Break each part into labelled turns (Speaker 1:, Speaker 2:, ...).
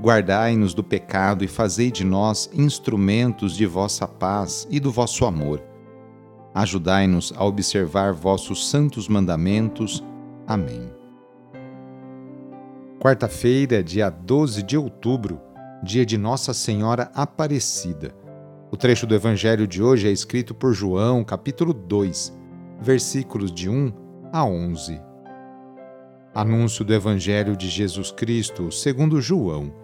Speaker 1: Guardai-nos do pecado e fazei de nós instrumentos de vossa paz e do vosso amor. Ajudai-nos a observar vossos santos mandamentos. Amém. Quarta-feira, dia 12 de outubro, dia de Nossa Senhora Aparecida. O trecho do Evangelho de hoje é escrito por João, capítulo 2, versículos de 1 a 11. Anúncio do Evangelho de Jesus Cristo segundo João.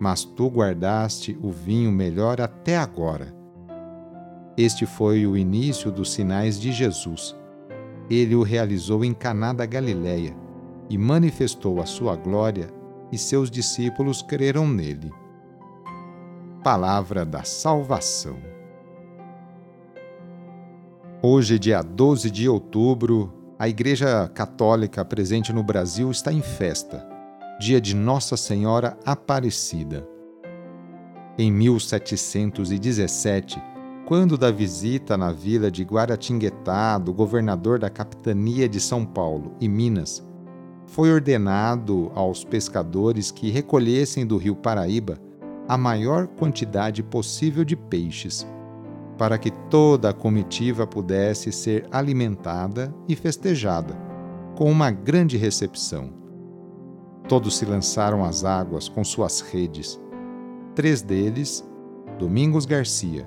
Speaker 1: Mas tu guardaste o vinho melhor até agora. Este foi o início dos sinais de Jesus. Ele o realizou em Caná da Galileia e manifestou a sua glória, e seus discípulos creram nele. Palavra da Salvação. Hoje, dia 12 de outubro, a Igreja Católica presente no Brasil está em festa, dia de Nossa Senhora Aparecida. Em 1717, quando da visita na vila de Guaratinguetá do governador da capitania de São Paulo e Minas, foi ordenado aos pescadores que recolhessem do rio Paraíba a maior quantidade possível de peixes, para que toda a comitiva pudesse ser alimentada e festejada, com uma grande recepção. Todos se lançaram às águas com suas redes. Três deles, Domingos Garcia,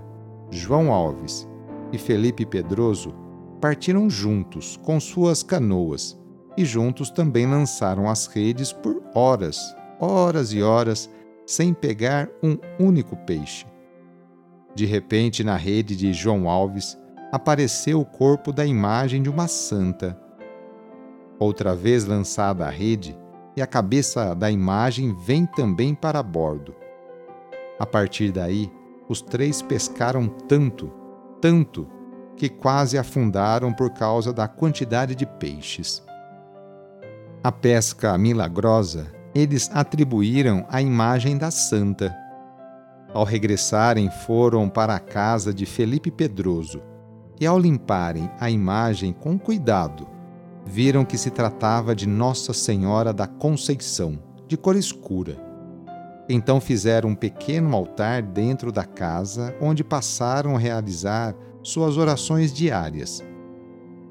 Speaker 1: João Alves e Felipe Pedroso, partiram juntos com suas canoas e juntos também lançaram as redes por horas, horas e horas sem pegar um único peixe. De repente, na rede de João Alves, apareceu o corpo da imagem de uma santa. Outra vez lançada a rede, e a cabeça da imagem vem também para bordo. A partir daí, os três pescaram tanto, tanto, que quase afundaram por causa da quantidade de peixes. A pesca milagrosa eles atribuíram a imagem da santa. Ao regressarem, foram para a casa de Felipe Pedroso e, ao limparem a imagem com cuidado, viram que se tratava de Nossa Senhora da Conceição, de cor escura. Então fizeram um pequeno altar dentro da casa, onde passaram a realizar suas orações diárias.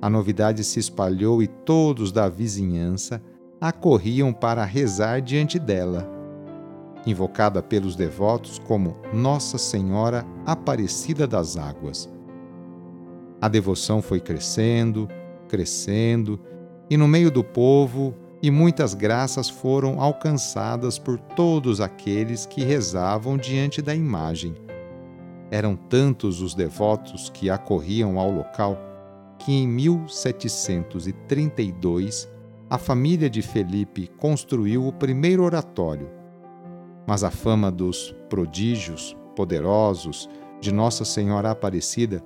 Speaker 1: A novidade se espalhou e todos da vizinhança acorriam para rezar diante dela. Invocada pelos devotos como Nossa Senhora Aparecida das Águas. A devoção foi crescendo, crescendo, e no meio do povo e muitas graças foram alcançadas por todos aqueles que rezavam diante da imagem. Eram tantos os devotos que acorriam ao local que em 1732 a família de Felipe construiu o primeiro oratório. Mas a fama dos prodígios poderosos de Nossa Senhora Aparecida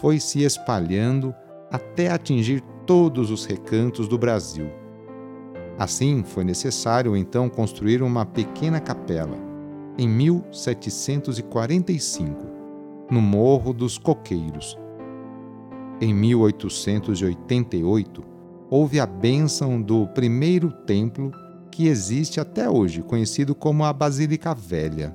Speaker 1: foi se espalhando até atingir todos os recantos do Brasil. Assim, foi necessário então construir uma pequena capela, em 1745, no Morro dos Coqueiros. Em 1888, houve a bênção do primeiro templo que existe até hoje, conhecido como a Basílica Velha.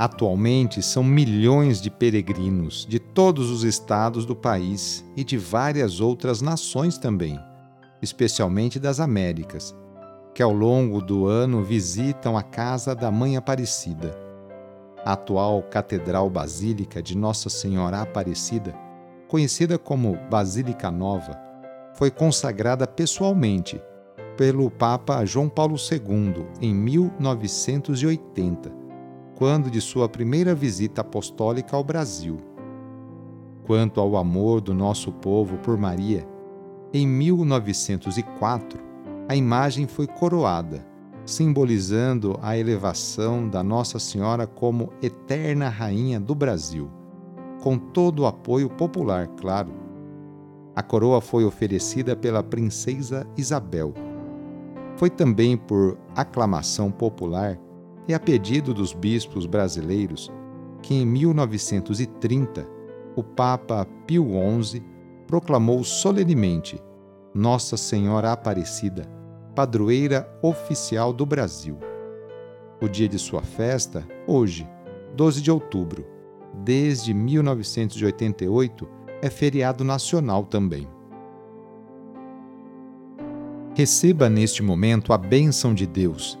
Speaker 1: Atualmente são milhões de peregrinos de todos os estados do país e de várias outras nações também especialmente das Américas, que ao longo do ano visitam a casa da Mãe Aparecida. A atual Catedral Basílica de Nossa Senhora Aparecida, conhecida como Basílica Nova, foi consagrada pessoalmente pelo Papa João Paulo II em 1980, quando de sua primeira visita apostólica ao Brasil. Quanto ao amor do nosso povo por Maria, em 1904, a imagem foi coroada, simbolizando a elevação da Nossa Senhora como eterna rainha do Brasil, com todo o apoio popular, claro. A coroa foi oferecida pela princesa Isabel. Foi também por aclamação popular e a pedido dos bispos brasileiros que em 1930 o Papa Pio XI proclamou solenemente Nossa Senhora Aparecida, padroeira oficial do Brasil. O dia de sua festa, hoje, 12 de outubro, desde 1988, é feriado nacional também. Receba neste momento a bênção de Deus.